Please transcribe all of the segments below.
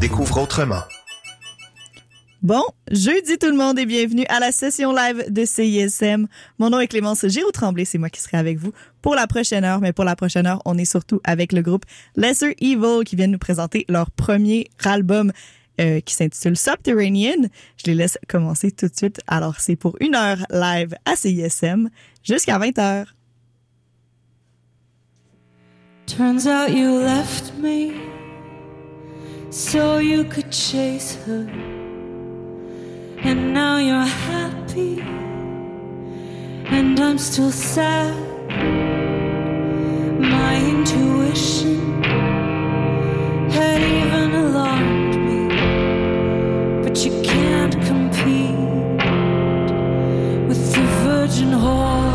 découvre autrement. Bon, jeudi tout le monde et bienvenue à la session live de CISM. Mon nom est Clémence Giroux-Tremblay, c'est moi qui serai avec vous pour la prochaine heure. Mais pour la prochaine heure, on est surtout avec le groupe Lesser Evil qui vient nous présenter leur premier album euh, qui s'intitule Subterranean. Je les laisse commencer tout de suite. Alors, c'est pour une heure live à CISM jusqu'à 20 heures. Turns out you left me so you could chase her. And now you're happy, and I'm still sad. My intuition had even alarmed me, but you can't compete with the virgin whore.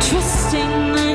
Trusting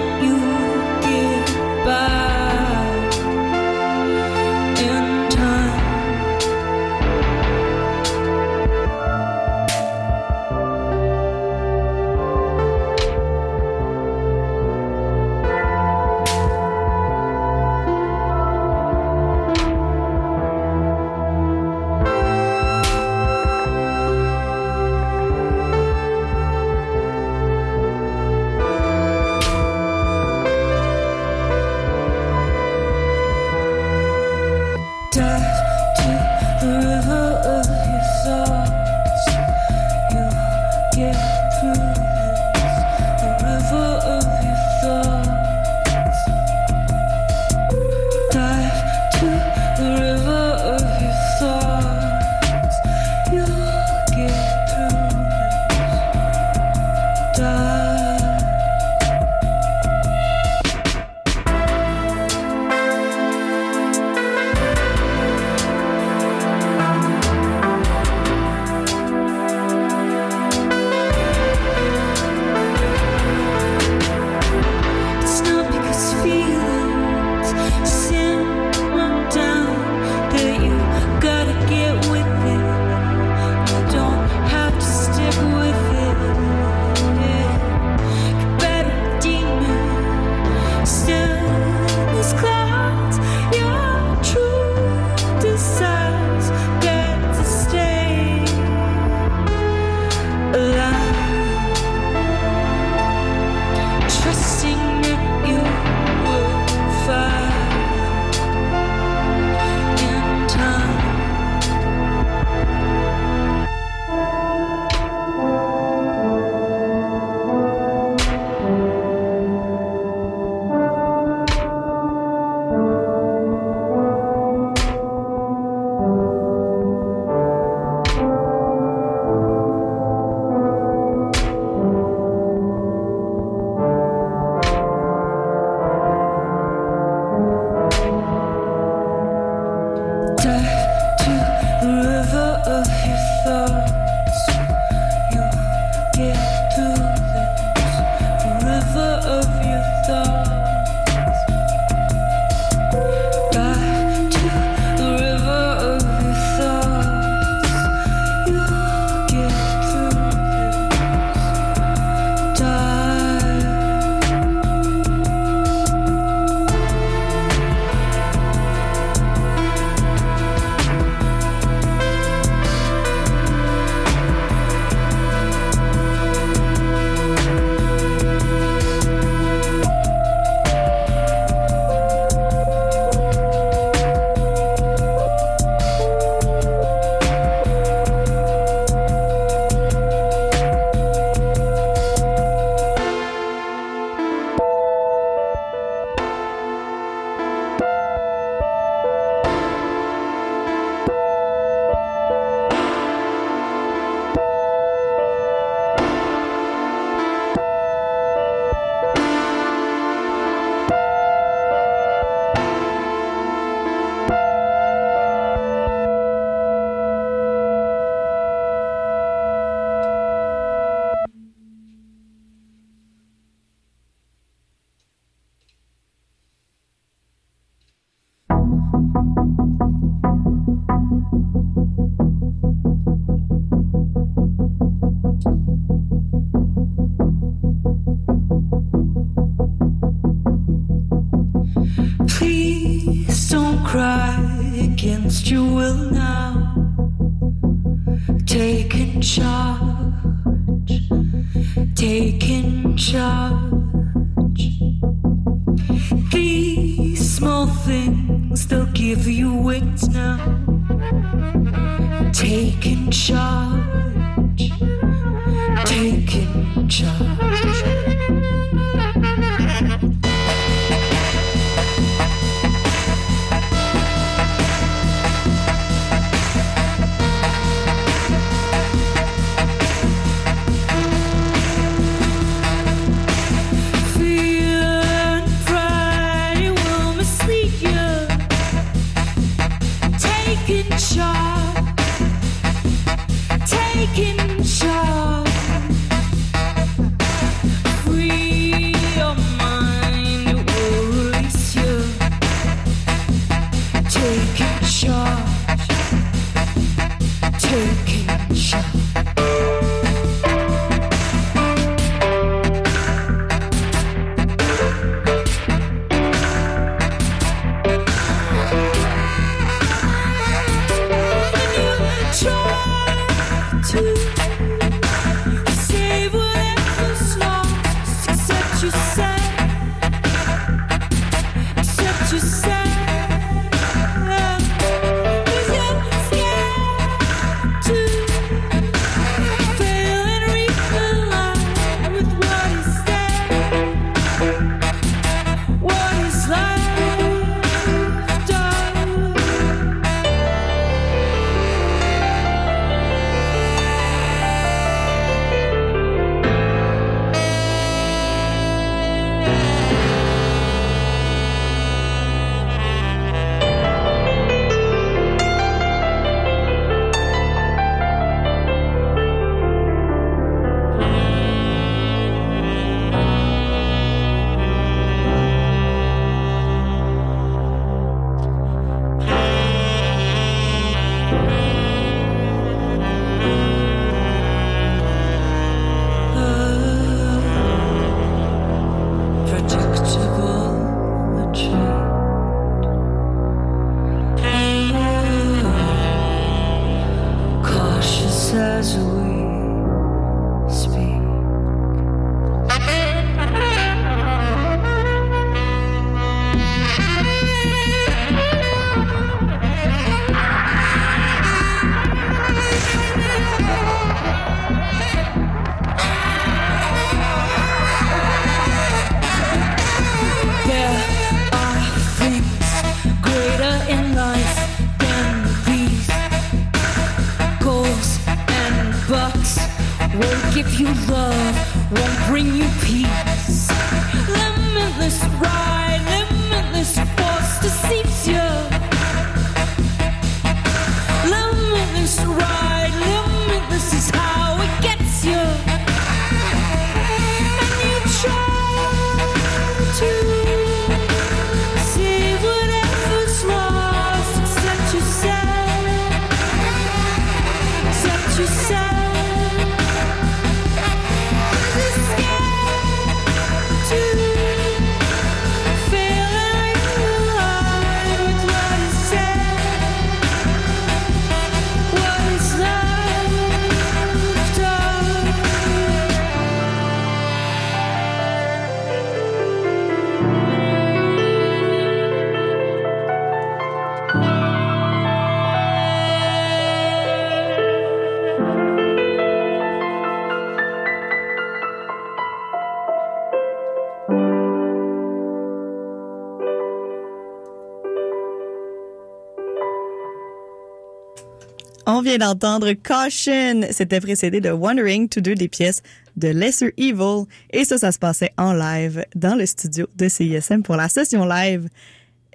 vient d'entendre Caution. C'était précédé de Wondering, tous deux des pièces de Lesser Evil. Et ça, ça se passait en live dans le studio de CISM pour la session live.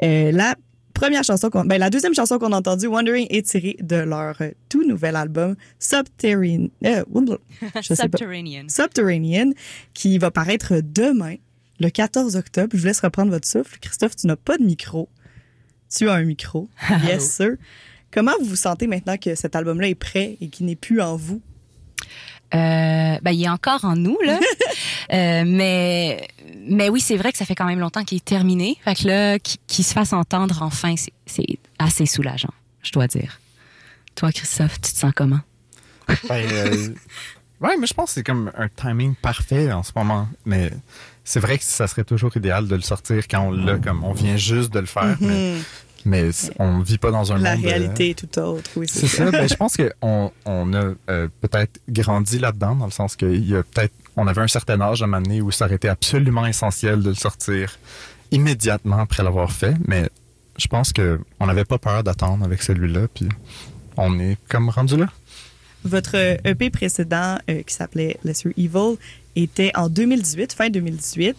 Euh, la première chanson qu'on, ben, la deuxième chanson qu'on a entendue, Wondering, est tirée de leur euh, tout nouvel album Subterranean. euh. Subterranean. Subterranean, qui va paraître demain, le 14 octobre. Je vous laisse reprendre votre souffle. Christophe, tu n'as pas de micro. Tu as un micro. Yes, sir. Comment vous vous sentez maintenant que cet album-là est prêt et qu'il n'est plus en vous? Euh, ben, il est encore en nous, là. Euh, mais, mais oui, c'est vrai que ça fait quand même longtemps qu'il est terminé. Fait que là, qu'il se fasse entendre enfin, c'est- c'est assez soulageant, je dois dire. Toi, Christophe, tu te sens comment? Ben, euh, Ouais, mais je pense que c'est comme un timing parfait en ce moment. Mais c'est vrai que ça serait toujours idéal de le sortir quand on l'a, comme on vient juste de le faire. Mais, mais on vit pas dans un. La monde. euh, réalité est tout autre, oui, C'est ça. Ben, je pense qu'on on a euh, peut-être grandi là-dedans, dans le sens qu'il y a peut-être. On avait un certain âge à un moment donné où ça aurait été absolument essentiel de le sortir immédiatement après l'avoir fait. Mais je pense que on n'avait pas peur d'attendre avec celui-là. Puis on est comme rendu là. Votre euh, EP précédent, euh, qui s'appelait Lesser Evil, était en 2018, fin 2018.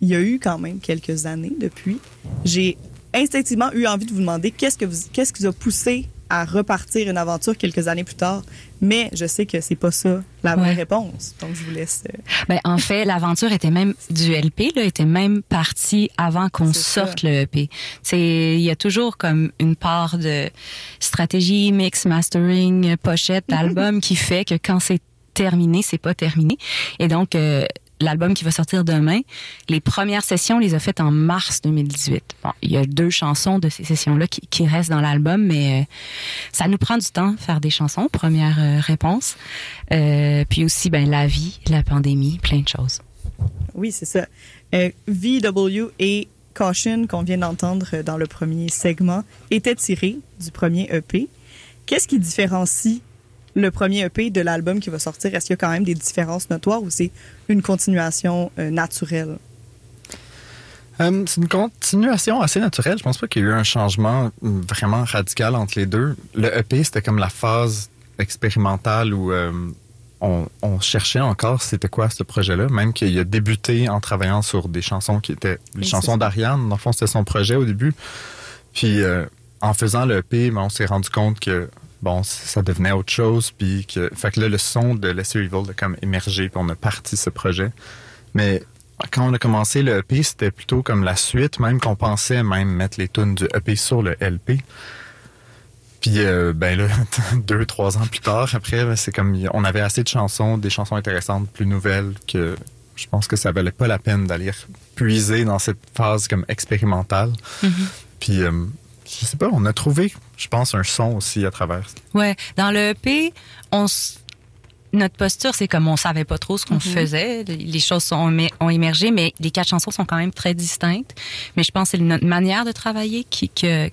Il y a eu quand même quelques années depuis. J'ai instinctivement eu envie de vous demander qu'est-ce que vous, qu'est-ce qui vous a poussé à repartir une aventure quelques années plus tard. Mais je sais que c'est pas ça la vraie Ouais. réponse. Donc, je vous laisse. euh, Ben, en fait, l'aventure était même du LP, là, était même partie avant qu'on ça. sorte le EP. C'est, il y a toujours comme une part de stratégie, mix, mastering, pochette, album qui fait que quand c'est terminé, c'est pas terminé. Et donc, euh, l'album qui va sortir demain, les premières sessions, on les a faites en mars 2018. Bon, il y a deux chansons de ces sessions-là qui, restent dans l'album, mais euh, ça nous prend du temps faire des chansons, première euh, réponse. Euh, puis aussi, ben, la vie, la pandémie, plein de choses. Oui, c'est ça. VW et Caution, qu'on vient d'entendre dans le premier segment, étaient tirés du premier EP. Qu'est-ce qui différencie le premier EP de l'album qui va sortir? Est-ce qu'il y a quand même des différences notoires ou c'est une continuation euh, naturelle? Euh, c'est une continuation assez naturelle. Je pense pas qu'il y ait eu un changement vraiment radical entre les deux. Le EP, c'était comme la phase expérimentale où euh, on, on cherchait encore c'était quoi ce projet-là, même qu'il a débuté en travaillant sur des chansons qui étaient les Oui, chansons d'Ariane. Dans le fond, c'était son projet au début. Puis euh, en faisant le EP, ben, on s'est rendu compte que bon, ça devenait autre chose. Puis que, fait que là, le son de Lesser Evil a comme émergé, puis on a parti ce projet. Mais quand on a commencé le EP, c'était plutôt comme la suite, même qu'on pensait même mettre les tunes du EP sur le LP. Puis euh, ben là, deux, trois ans plus tard, après, ben, c'est comme on avait assez de chansons, des chansons intéressantes, plus nouvelles, que je pense que ça valait pas la peine d'aller puiser dans cette phase comme expérimentale. Puis euh, je sais pas, on a trouvé, je pense, un son aussi à travers. Ouais, dans le EP, on s- notre posture, c'est comme on savait pas trop ce qu'on faisait. Les choses sont, ont émergé, mais les quatre chansons sont quand même très distinctes. Mais je pense que c'est notre manière de travailler qui, que-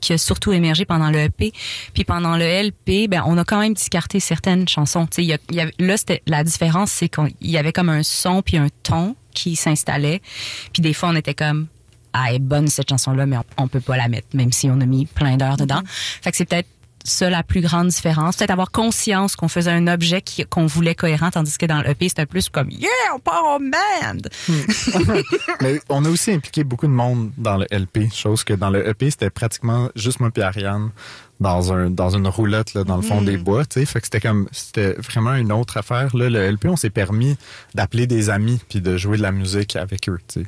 qui a surtout émergé pendant le EP. Puis pendant le LP, ben, on a quand même discarté certaines chansons. Tu sais, il y a- y avait- là, c'était, la différence, c'est qu'il y avait comme un son puis un ton qui s'installait. Puis des fois, on était comme, ah, elle est bonne cette chanson-là, mais on, on peut pas la mettre, même si on a mis plein d'heures dedans. Fait que c'est peut-être ça la plus grande différence. Peut-être avoir conscience qu'on faisait un objet qui- qu'on voulait cohérent, tandis que dans le EP, c'était plus comme Yeah, on part en band! Mais on a aussi impliqué beaucoup de monde dans le LP, chose que dans le EP, c'était pratiquement juste moi et Ariane dans un dans une roulotte là, dans le fond des bois, fait que c'était comme c'était vraiment une autre affaire là, le LP on s'est permis d'appeler des amis puis de jouer de la musique avec eux, tu sais.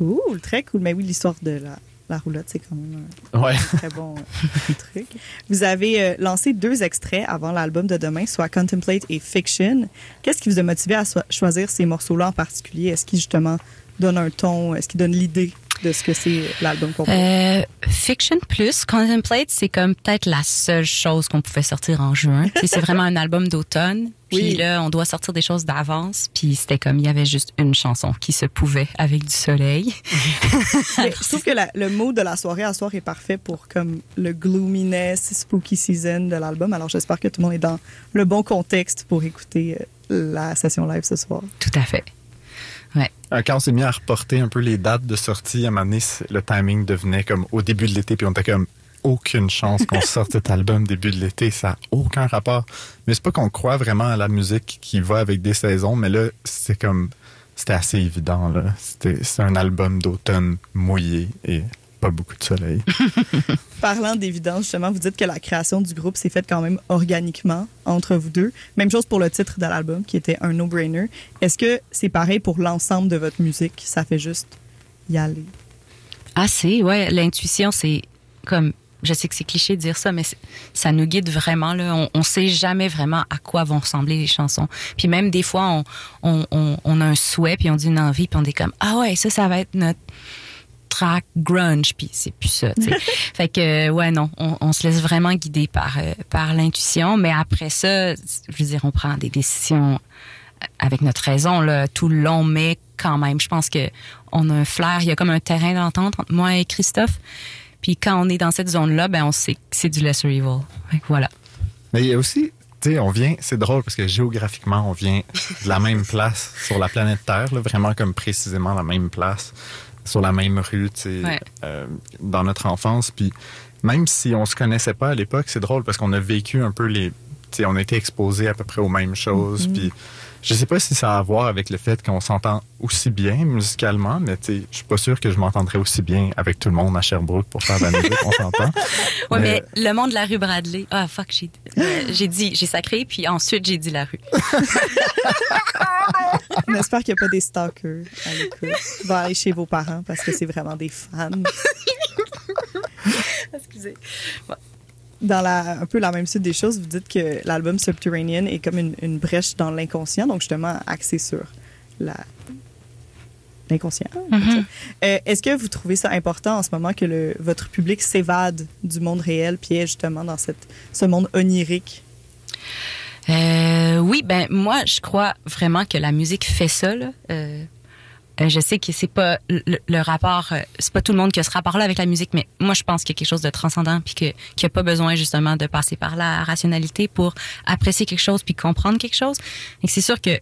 Cool, très cool. Mais oui, l'histoire de la, la roulotte, c'est quand même un Ouais. très bon euh, truc. Vous avez euh, lancé deux extraits avant l'album de demain, soit Contemplate et Fiction. Qu'est-ce qui vous a motivé à so- choisir ces morceaux-là en particulier? Est-ce qu'ils justement donnent un ton? Est-ce qu'ils donnent l'idée? De ce que c'est l'album complet? Euh, Fiction plus Contemplate, c'est comme peut-être la seule chose qu'on pouvait sortir en juin. C'est vraiment un album d'automne. Puis Oui. là, on doit sortir des choses d'avance. Puis c'était comme il y avait juste une chanson qui se pouvait avec du soleil. Mais je trouve que la- le mot de la soirée à soir est parfait pour comme le gloominess, spooky season de l'album. Alors j'espère que tout le monde est dans le bon contexte pour écouter euh, la session live ce soir. Tout à fait. Quand on s'est mis à reporter un peu les dates de sortie, à un moment donné, le timing devenait comme au début de l'été, puis on était comme aucune chance qu'on sorte cet album début de l'été, ça n'a aucun rapport. Mais c'est pas qu'on croit vraiment à la musique qui va avec des saisons, mais là, c'est comme c'était assez évident là. C'était c'est un album d'automne mouillé et pas beaucoup de soleil. Parlant d'évidence, justement, vous dites que la création du groupe s'est faite quand même organiquement entre vous deux. Même chose pour le titre de l'album, qui était un no-brainer. Est-ce que c'est pareil pour l'ensemble de votre musique? Ça fait juste y aller. Assez, ouais. L'intuition, c'est comme. Je sais que c'est cliché de dire ça, mais c'est- ça nous guide vraiment. Là. On, on sait jamais vraiment à quoi vont ressembler les chansons. Puis même des fois, on, on, on, on a un souhait, puis on dit une envie, puis on est comme ah ouais, ça, ça va être notre track grunge, puis c'est plus ça. fait que euh, ouais non, on, on se laisse vraiment guider par euh, par l'intuition, mais après ça, je veux dire, on prend des décisions avec notre raison là, tout le long, mais quand même, je pense que on a un flair, il y a comme un terrain d'entente entre moi et Christophe. Puis quand on est dans cette zone-là, ben on sait que c'est du lesser evil. Fait que voilà. Mais il y a aussi, tu sais, on vient, c'est drôle parce que géographiquement, on vient de la même place sur la planète Terre, là, vraiment comme précisément la même place, sur la même rue, tu sais, Ouais. euh, dans notre enfance. Puis même si on se connaissait pas à l'époque, c'est drôle parce qu'on a vécu un peu les, tu sais, on a été exposés à peu près aux mêmes choses. Puis je sais pas si ça a à voir avec le fait qu'on s'entend aussi bien musicalement, mais tu sais, je suis pas sûr que je m'entendrais aussi bien avec tout le monde à Sherbrooke pour faire de la musique, on s'entend. Ouais, Mais- mais, le monde de la rue Bradley. Ah, fuck, j'ai euh, j'ai dit, j'ai sacré, puis ensuite j'ai dit la rue. On espère qu'il n'y a pas des stalkers à l'écoute. Va aller chez vos parents parce que c'est vraiment des fans. Excusez. Dans la, un peu la même suite des choses, vous dites que l'album Subterranean est comme une, une brèche dans l'inconscient, donc justement axé sur la l'inconscient. dire. Euh, Est-ce que vous trouvez ça important en ce moment que le, votre public s'évade du monde réel puis est justement dans cette, ce monde onirique? Euh, oui, ben moi, je crois vraiment que la musique fait ça. Là. Euh, je sais que c'est pas le, le rapport, euh, c'est pas tout le monde qui a ce rapport-là avec la musique, mais moi, je pense qu'il y a quelque chose de transcendant, puis qu'il n'y a pas besoin justement de passer par la rationalité pour apprécier quelque chose puis comprendre quelque chose. Et c'est sûr que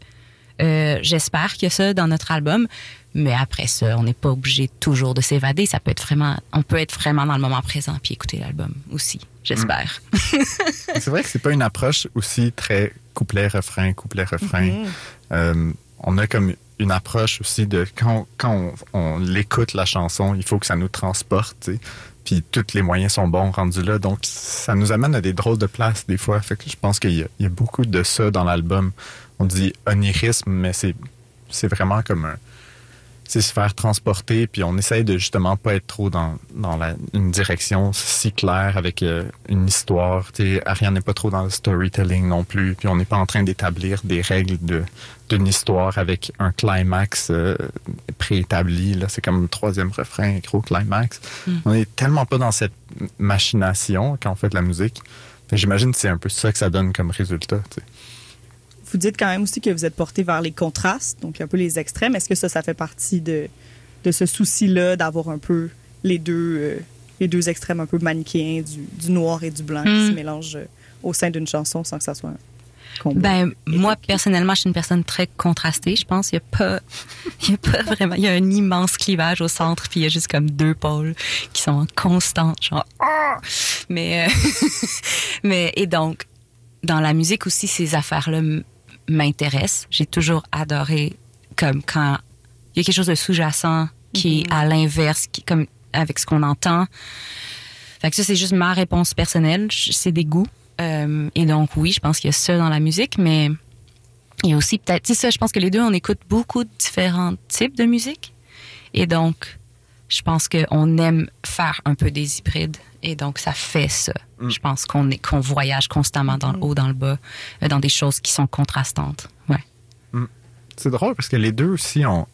euh, j'espère qu'il y a ça dans notre album, mais après ça, on n'est pas obligé toujours de s'évader. Ça peut être vraiment, on peut être vraiment dans le moment présent puis écouter l'album aussi. J'espère. C'est vrai que c'est pas une approche aussi très couplet-refrain, couplet-refrain. Euh, on a comme une approche aussi de quand, quand on, on l'écoute la chanson, il faut que ça nous transporte, tu sais. Puis tous les moyens sont bons rendus là. Donc ça nous amène à des drôles de places des fois. Fait je pense qu'il y, a- beaucoup de ça dans l'album. On dit onirisme, mais c'est vraiment comme un se faire transporter, puis on essaye de justement pas être trop dans, dans la, une direction si claire avec euh, une histoire. Tu sais, Ariane n'est pas trop dans le storytelling non plus, puis on n'est pas en train d'établir des règles de d'une histoire avec un climax euh, préétabli. Là, c'est comme le troisième refrain, gros climax. On est tellement pas dans cette machination quand on fait de la musique. J'imagine que c'est un peu ça que ça donne comme résultat. Vous dites quand même aussi que vous êtes porté vers les contrastes, donc un peu les extrêmes. Est-ce que ça, ça fait partie de, de ce souci-là d'avoir un peu les deux, euh, les deux extrêmes un peu manichéens du, du noir et du blanc qui Hmm. se mélangent euh, au sein d'une chanson sans que ça soit un combat? Ben, moi, personnellement, je suis une personne très contrastée. Je pense qu'il n'y a pas, il y a pas vraiment, il y a un immense clivage au centre, puis il y a juste comme deux pôles qui sont en constante, genre, Ah! mais, euh, mais, et donc, dans la musique aussi, ces affaires-là m- m'intéressent. J'ai toujours adoré, comme quand il y a quelque chose de sous-jacent qui est à l'inverse, qui, comme, avec ce qu'on entend. Fait que ça, c'est juste ma réponse personnelle. C'est des goûts. Euh, et donc, oui, je pense qu'il y a ça dans la musique, mais il y a aussi peut-être, tu sais, ça, je pense que les deux, on écoute beaucoup de différents types de musique. Et donc, je pense qu'on aime faire un peu des hybrides. Et donc, ça fait ça. Je pense qu'on est, qu'on voyage constamment dans le haut, dans le bas, euh, dans des choses qui sont contrastantes. Ouais. C'est drôle parce que les deux aussi, on,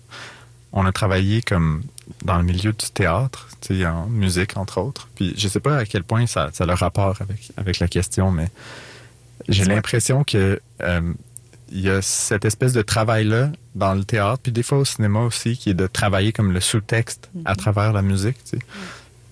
on a travaillé comme dans le milieu du théâtre, tu sais, en musique entre autres. Puis je sais pas à quel point ça, ça a le rapport avec, avec la question, mais j'ai l'impression que euh, il y a cette espèce de travail-là dans le théâtre, puis des fois au cinéma aussi, qui est de travailler comme le sous-texte à travers la musique, tu sais.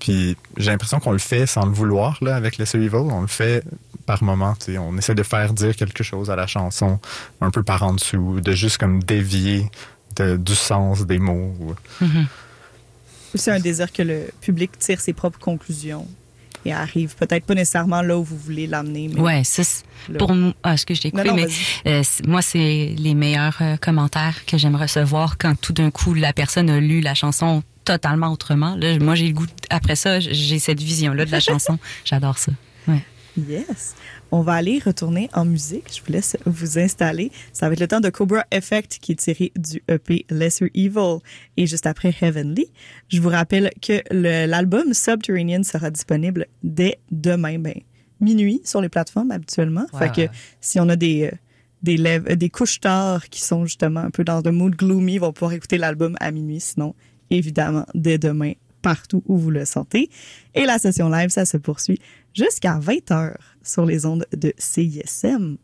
Puis j'ai l'impression qu'on le fait sans le vouloir, là, avec le Evil. On le fait par moment, tu sais. On essaie de faire dire quelque chose à la chanson, un peu par en dessous, de juste comme dévier de- du sens des mots. ou- C'est un désir que le public tire ses propres conclusions et arrive peut-être pas nécessairement là où vous voulez l'amener. Ouais, ça, pour moi, ah, ce que je Non, coupé, non, mais euh, moi, c'est les meilleurs euh, commentaires que j'aime recevoir quand tout d'un coup la personne a lu la chanson totalement autrement. Là, moi, j'ai le goût, après ça, j'ai cette vision-là de la chanson. J'adore ça. Ouais. Yes. On va aller retourner en musique. Je vous laisse vous installer. Ça va être le temps de Cobra Effect qui est tiré du EP Lesser Evil. Et juste après Heavenly, je vous rappelle que le- l'album Subterranean sera disponible dès demain, ben, minuit sur les plateformes habituellement. Ouais, fait que si on a des, euh, des, lèvres, des couches tard qui sont justement un peu dans un mood gloomy, ils vont pouvoir écouter l'album à minuit. Sinon, évidemment dès demain partout où vous le sentez. Et la session live, ça se poursuit jusqu'à 20h sur les ondes de CISM.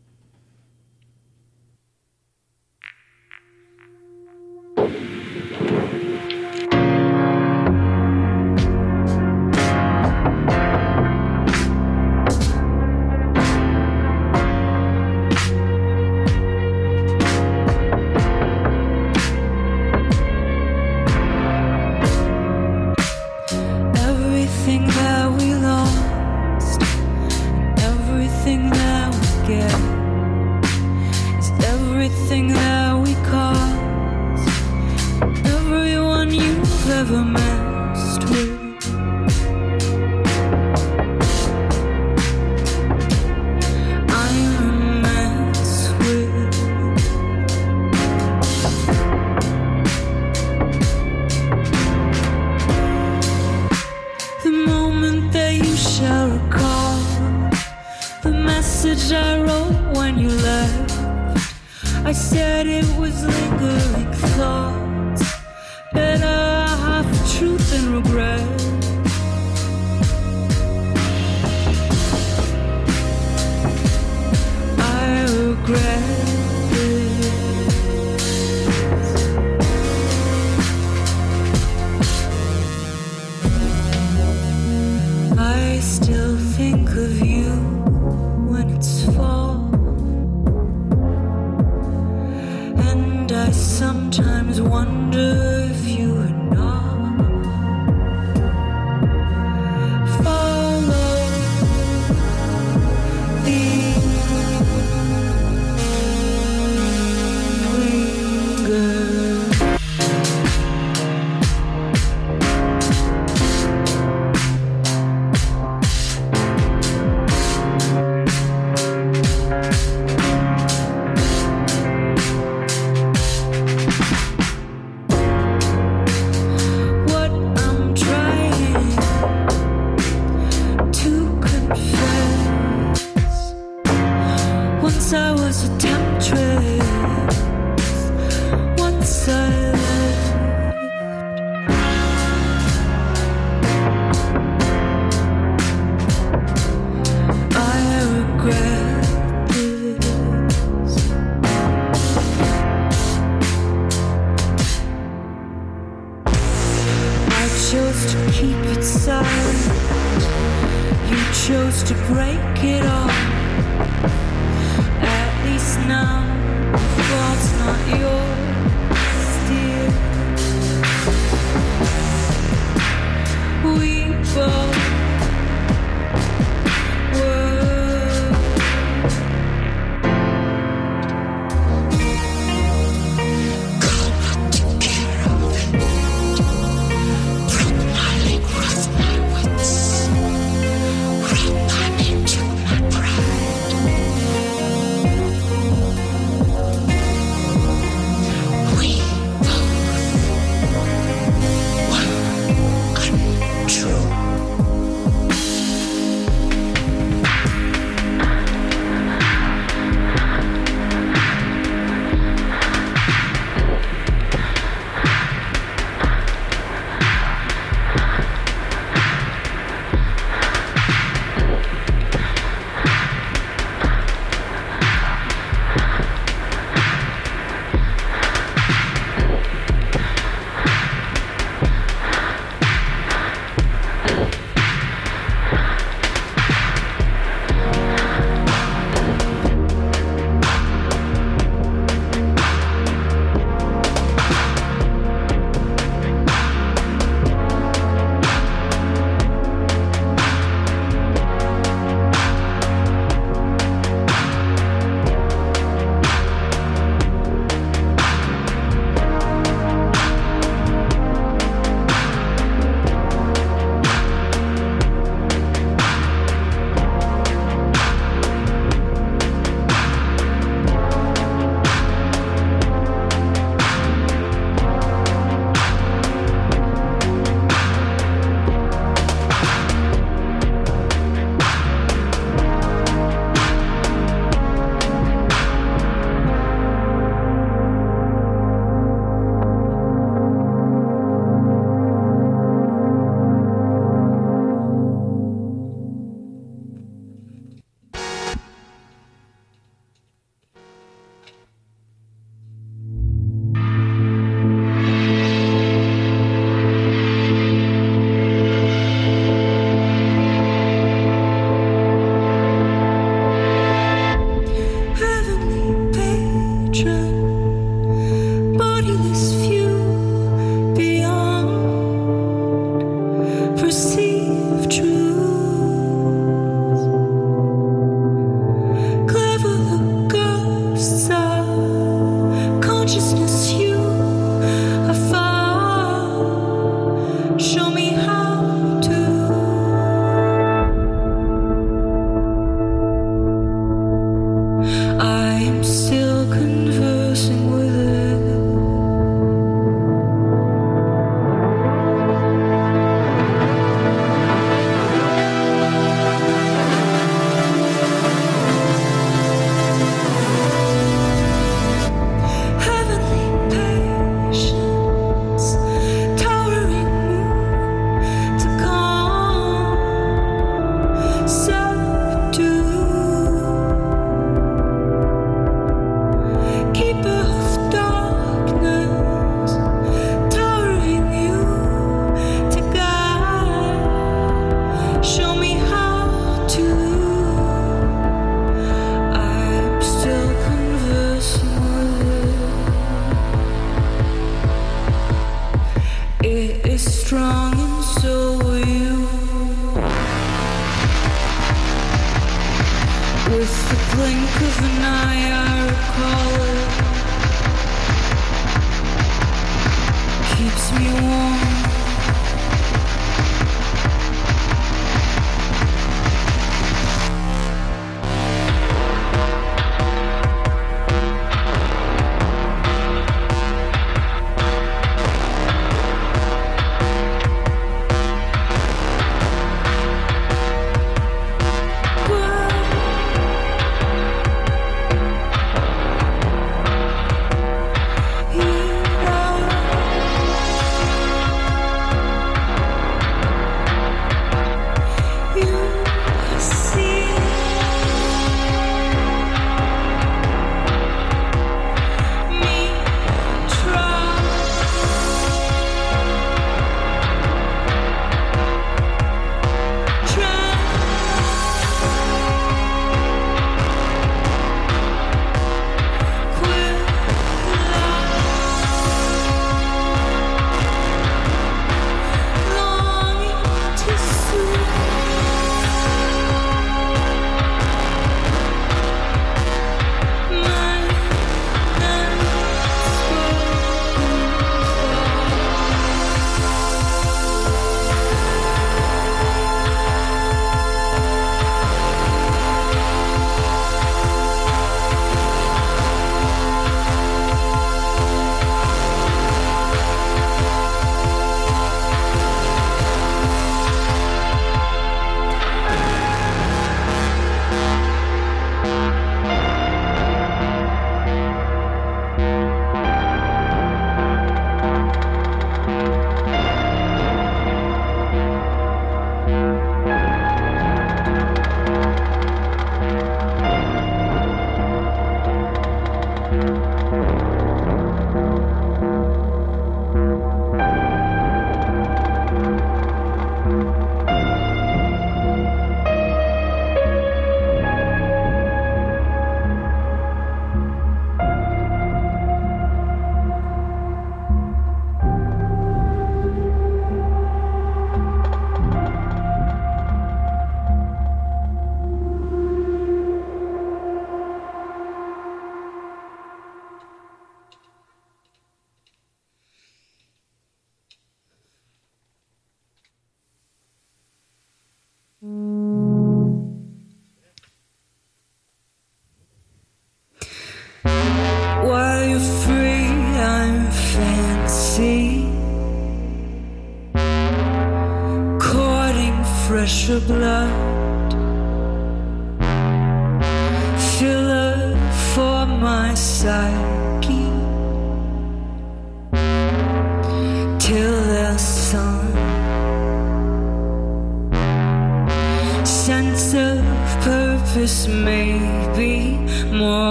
The.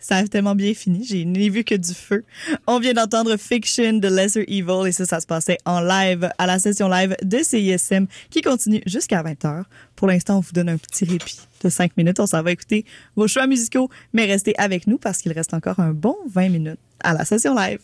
Ça, a tellement bien fini. J'ai vu que du feu. On vient d'entendre Fiction de Lesser Evil et ça, ça se passait en live à la session live de CISM qui continue jusqu'à 20h. Pour l'instant, on vous donne un petit répit de 5 minutes. On s'en va écouter vos choix musicaux, mais restez avec nous parce qu'il reste encore un bon 20 minutes à la session live.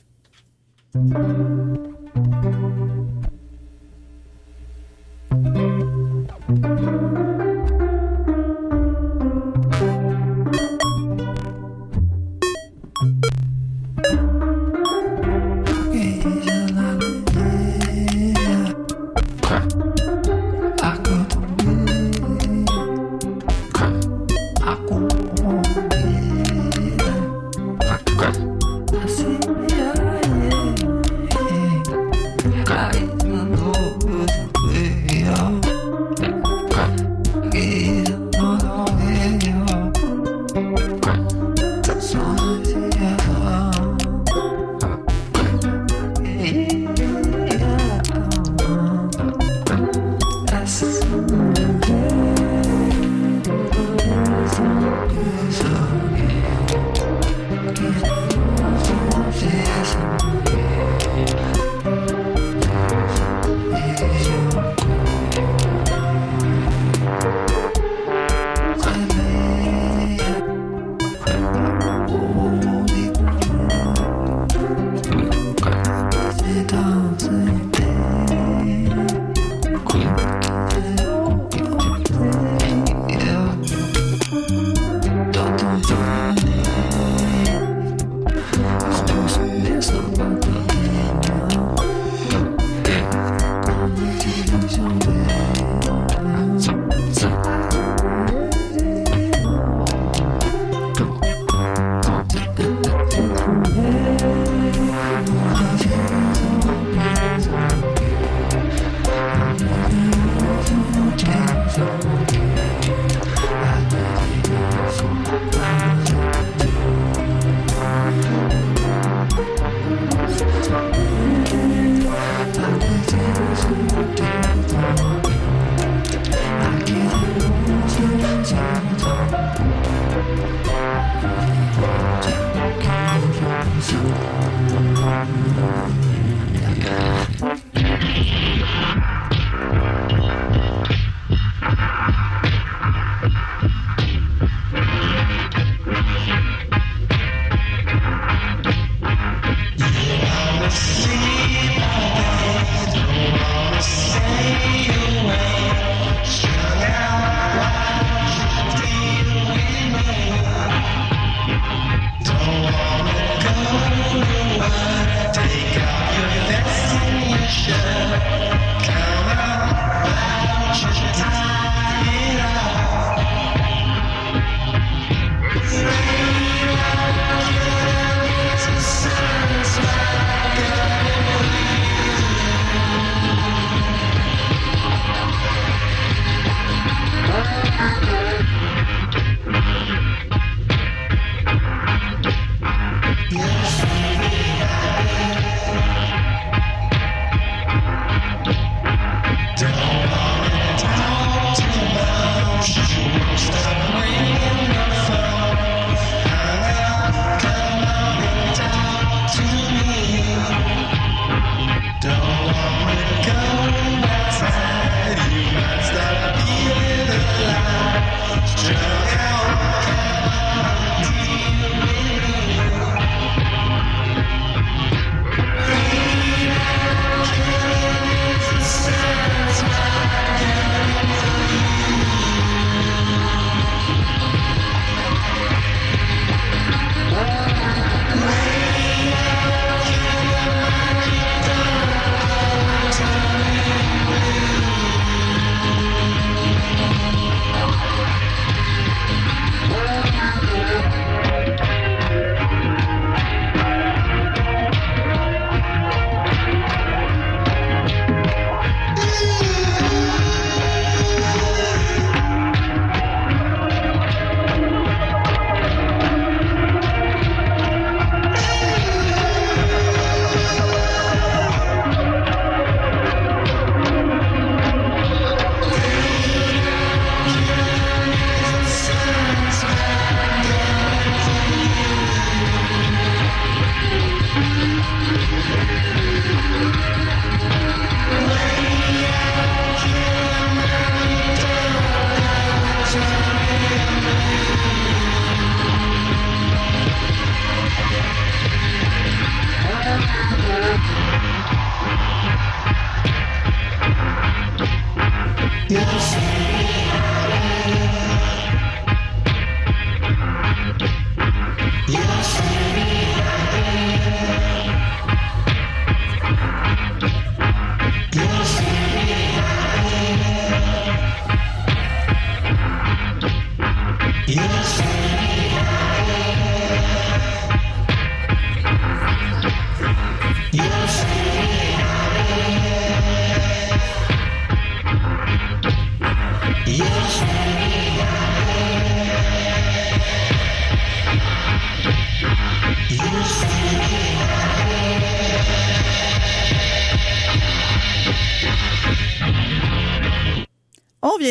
Yes.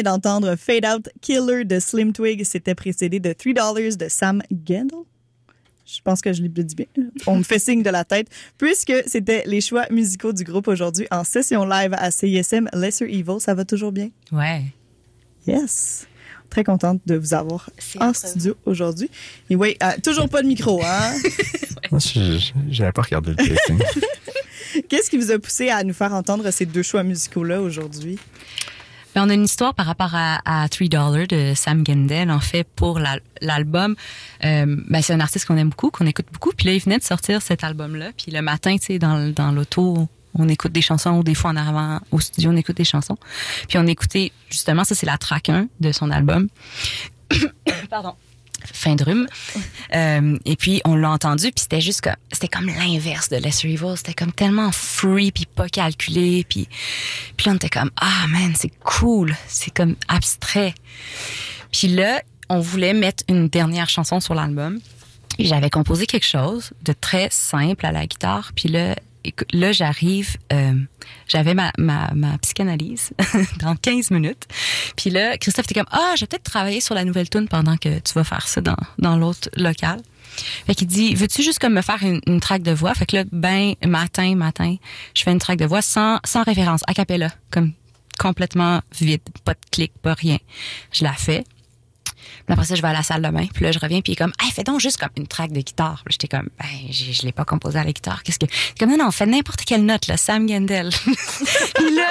Vient d'entendre Fade Out Killer de Slim Twig. C'était précédé de Three Dollars de Sam Gendel. Je pense que je l'ai dit bien. On me fait signe de la tête. Puisque c'était les choix musicaux du groupe aujourd'hui en session live à CISM Lesser Evil. Ça va toujours bien? Ouais. Yes. Très contente de vous avoir en studio aujourd'hui. Et oui, euh, toujours pas de micro, hein? Moi, j'avais pas regardé le casting. Qu'est-ce qui vous a poussé à nous faire entendre ces deux choix musicaux-là aujourd'hui? Ben, on a une histoire par rapport à, à Three Dollar de Sam Gendel. En fait, pour la- l'album, euh, ben, c'est un artiste qu'on aime beaucoup, qu'on écoute beaucoup. Puis là, il venait de sortir cet album-là. Puis le matin, tu sais, dans, dans l'auto, on écoute des chansons ou des fois en arrivant au studio, on écoute des chansons. Puis on écoutait, justement, ça c'est la track 1 de son album. Pardon. Fin de rhume. Euh, et puis on l'a entendu, puis c'était juste comme, c'était comme l'inverse de Lesser Evil. C'était comme tellement free, puis pas calculé, puis puis on était comme, ah man, c'est cool, c'est comme abstrait. Puis là, on voulait mettre une dernière chanson sur l'album. J'avais composé quelque chose de très simple à la guitare. Puis là, là j'arrive, euh, j'avais ma, ma, ma psychanalyse dans 15 minutes. Puis là, Christophe était comme, ah, je vais peut-être travailler sur la nouvelle tune pendant que tu vas faire ça dans, dans l'autre local. Fait qu'il dit, veux-tu juste comme me faire une, une track de voix? Fait que là, ben, matin, matin, je fais une track de voix sans, sans référence, a cappella, comme complètement vide, pas de clic, pas rien. Je la fais. Puis après ça, je vais à la salle de bain. Puis là, je reviens, puis il est comme, hey, fais donc juste comme une track de guitare. J'étais comme, ben, je, je l'ai pas composé à la guitare. Qu'est-ce que. Comme, non, non, fais n'importe quelle note, là, Sam Gendel. puis là,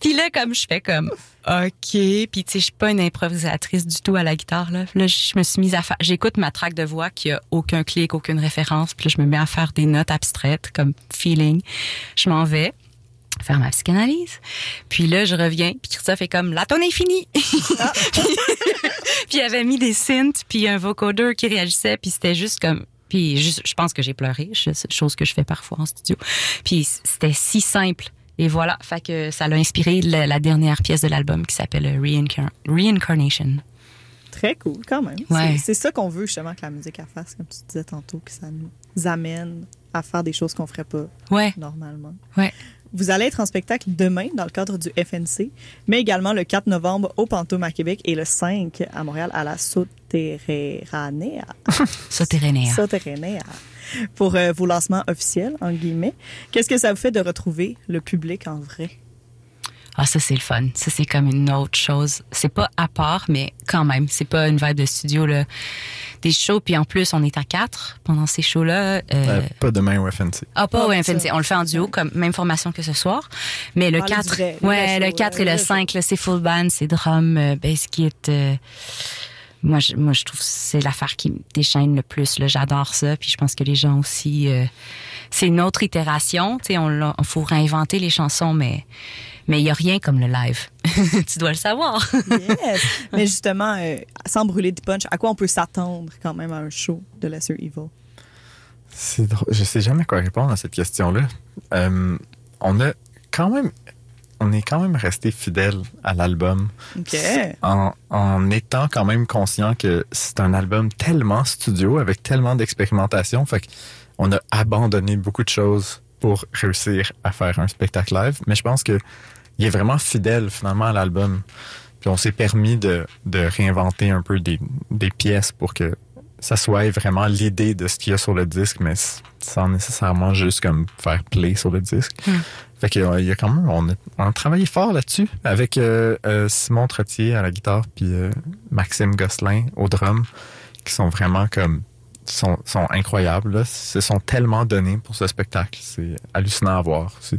puis là, comme, je fais comme, OK. Puis, tu sais, je suis pas une improvisatrice du tout à la guitare, là. Là, je me suis mise à faire. J'écoute ma track de voix qui a aucun clic, aucune référence. Puis là, je me mets à faire des notes abstraites, comme feeling. Je m'en vais faire ma psychanalyse. Puis là, je reviens, puis Christophe est comme, la tonne est finie. puis, puis il avait mis des synths, puis un vocoder qui réagissait, puis c'était juste comme... Puis juste, je pense que j'ai pleuré, chose que je fais parfois en studio. Puis c'était si simple. Et voilà, fait que ça l'a inspiré la, la dernière pièce de l'album qui s'appelle Reincar- Reincarnation. Très cool, quand même. Ouais. C'est- ça qu'on veut, justement, que la musique elle fasse, comme tu disais tantôt, que ça nous amène à faire des choses qu'on ferait pas Ouais, normalement. ouais. Vous allez être en spectacle demain dans le cadre du FNC, mais également le 4 novembre au Pantôme à Québec et le 5 à Montréal à la Soterranea. Soterranéa. Soterranea. Pour euh, vos lancements officiels, en guillemets. Qu'est-ce que ça vous fait de retrouver le public en vrai? Ah, ça, c'est le fun. Ça, c'est comme une autre chose. C'est pas à part, mais quand même. C'est pas une vibe de studio, là. Des shows, puis en plus, on est à quatre pendant ces shows-là. Euh, Euh, pas demain au FNC. Ah, pas au ça. FNC. On le fait en duo, comme même formation que ce soir. Mais le Ah, les 4, vrais- les ouais, le shows, 4 euh, et le les 5, là, c'est full band, c'est drum, euh, bass kit. euh, moi, je, moi, je trouve que c'est l'affaire qui me déchaîne le plus. Là. J'adore ça. Puis je pense que les gens aussi. euh, c'est une autre itération. Tu sais, on, l'a- on faut réinventer les chansons, mais mais il y a rien comme le live. tu dois le savoir. Yes! mais justement, euh, sans brûler du punch, à quoi on peut s'attendre quand même à un show de Lesser Evil? C'est drôle. Je sais jamais quoi répondre à cette question-là. Euh, on a quand même, on est quand même resté fidèle à l'album en, en étant quand même conscient que c'est un album tellement studio avec tellement d'expérimentation. Fait qu'on a abandonné beaucoup de choses pour réussir à faire un spectacle live. Mais je pense que il est vraiment fidèle finalement à l'album. Puis on s'est permis de, de réinventer un peu des, des pièces pour que ça soit vraiment l'idée de ce qu'il y a sur le disque, mais sans nécessairement juste comme faire play sur le disque. Fait que, euh, il y a quand même, on a, on a travaillé fort là-dessus avec euh, euh, Simon Trottier à la guitare puis euh, Maxime Gosselin au drum, qui sont vraiment comme sont, sont incroyables. Là. Ils se sont tellement donnés pour ce spectacle. C'est hallucinant à voir. aussi.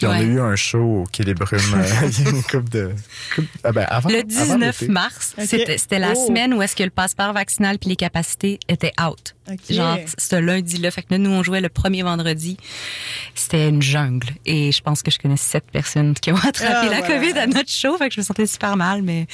Puis on a Ouais. eu un show au Quai des Brumes il y a une couple de. couple- ah ben, avant, Le avant 19 l'été. mars, c'était c'était la Oh. semaine où est-ce que le passeport vaccinal puis les capacités étaient out. Genre, ce lundi-là. Fait que nous, on jouait le premier vendredi. C'était une jungle. Et je pense que je connais sept personnes qui ont attrapé Ah, la voilà. COVID à notre show. Fait que je me sentais super mal, mais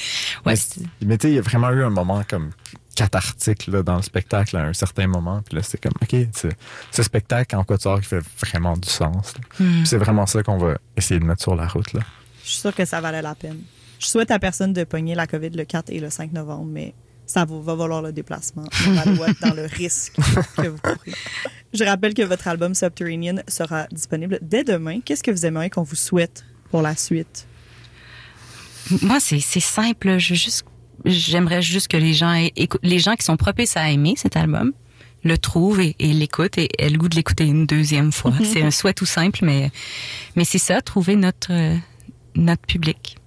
ouais. Mais tu sais, il y a vraiment eu un moment comme cathartique là, dans le spectacle à un certain moment. Puis là, c'est comme, OK, c'est- ce spectacle en quatuor qui fait vraiment du sens. Hmm. Puis C'est vraiment ça qu'on va essayer de mettre sur la route. Là. Je suis sûre que ça valait la peine. Je souhaite à personne de pogner la COVID le 4 et le 5 novembre, mais ça vous va valoir le déplacement dans le risque que vous courez. Je rappelle que votre album Subterranean sera disponible dès demain. Qu'est-ce que vous aimeriez qu'on vous souhaite pour la suite? Moi, c'est c'est simple. Je veux juste, j'aimerais juste que les gens, les gens qui sont propices à aimer cet album, le trouvent et, et l'écoutent et aient le goût de l'écouter une deuxième fois. c'est un souhait tout simple, mais mais c'est ça, trouver notre euh, notre public.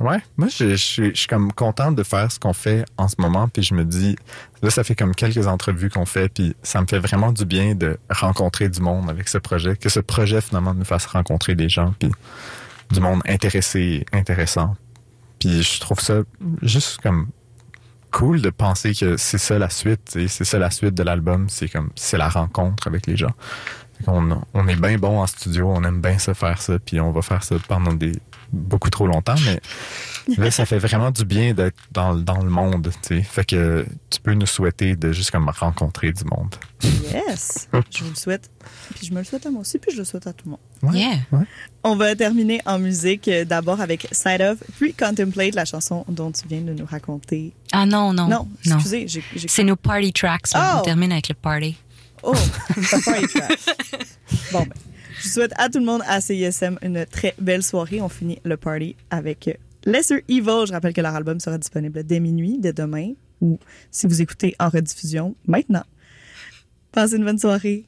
Ouais, moi, je, je suis- je suis comme content de faire ce qu'on fait en ce moment, puis je me dis, là, ça fait comme quelques entrevues qu'on fait, puis ça me fait vraiment du bien de rencontrer du monde avec ce projet, que ce projet, finalement, nous fasse rencontrer des gens, puis du monde intéressé, intéressant. Puis je trouve ça juste comme cool de penser que c'est ça la suite, sais, c'est ça la suite de l'album, c'est comme, c'est la rencontre avec les gens. On, on est bien bon en studio, on aime bien ça faire ça, puis on va faire ça pendant des beaucoup trop longtemps, mais là, ça fait vraiment du bien d'être dans, dans le monde, tu sais. Fait que tu peux nous souhaiter de juste comme rencontrer du monde. Yes! Je vous le souhaite. Puis je me le souhaite à moi aussi, puis je le souhaite à tout le monde. Ouais. Yeah. Ouais. On va terminer en musique euh, d'abord avec Side of, puis Contemplate, la chanson dont tu viens de nous raconter. Ah non non Non, excusez, j'ai. j'ai- C'est nos party tracks. Oh! On termine avec le party. Oh, ça party track. Bon, ben, je souhaite à tout le monde à CISM une très belle soirée. On finit le party avec Lesser Evil. Je rappelle que leur album sera disponible dès minuit, dès demain, ou si vous écoutez en rediffusion, maintenant. Passez une bonne soirée.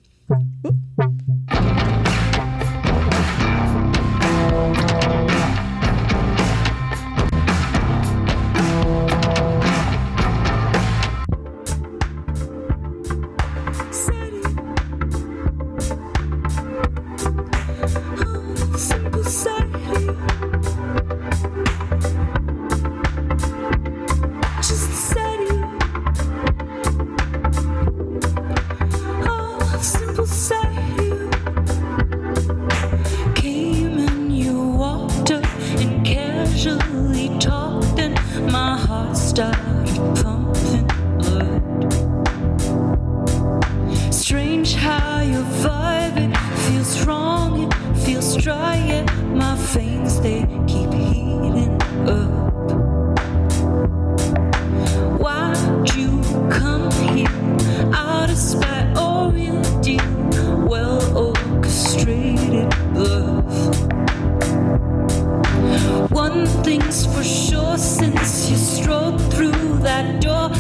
How your vibe it feels wrong, it feels dry, yet my veins they keep heating up. Why'd you come here out of spite or real deal? Well orchestrated love. One thing's for sure since you strode through that door,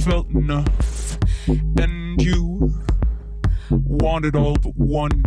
felt enough, and you wanted all but one.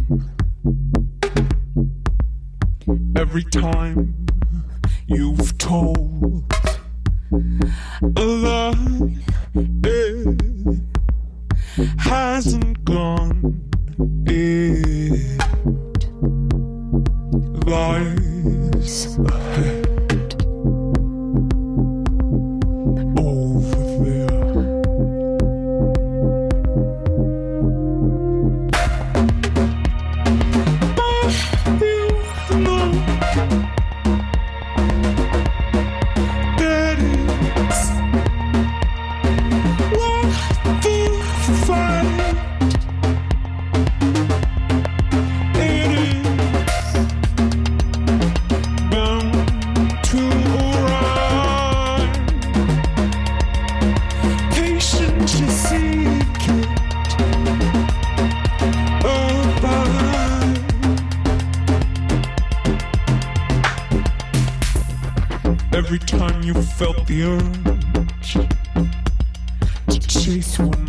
every time you felt the urge to chase one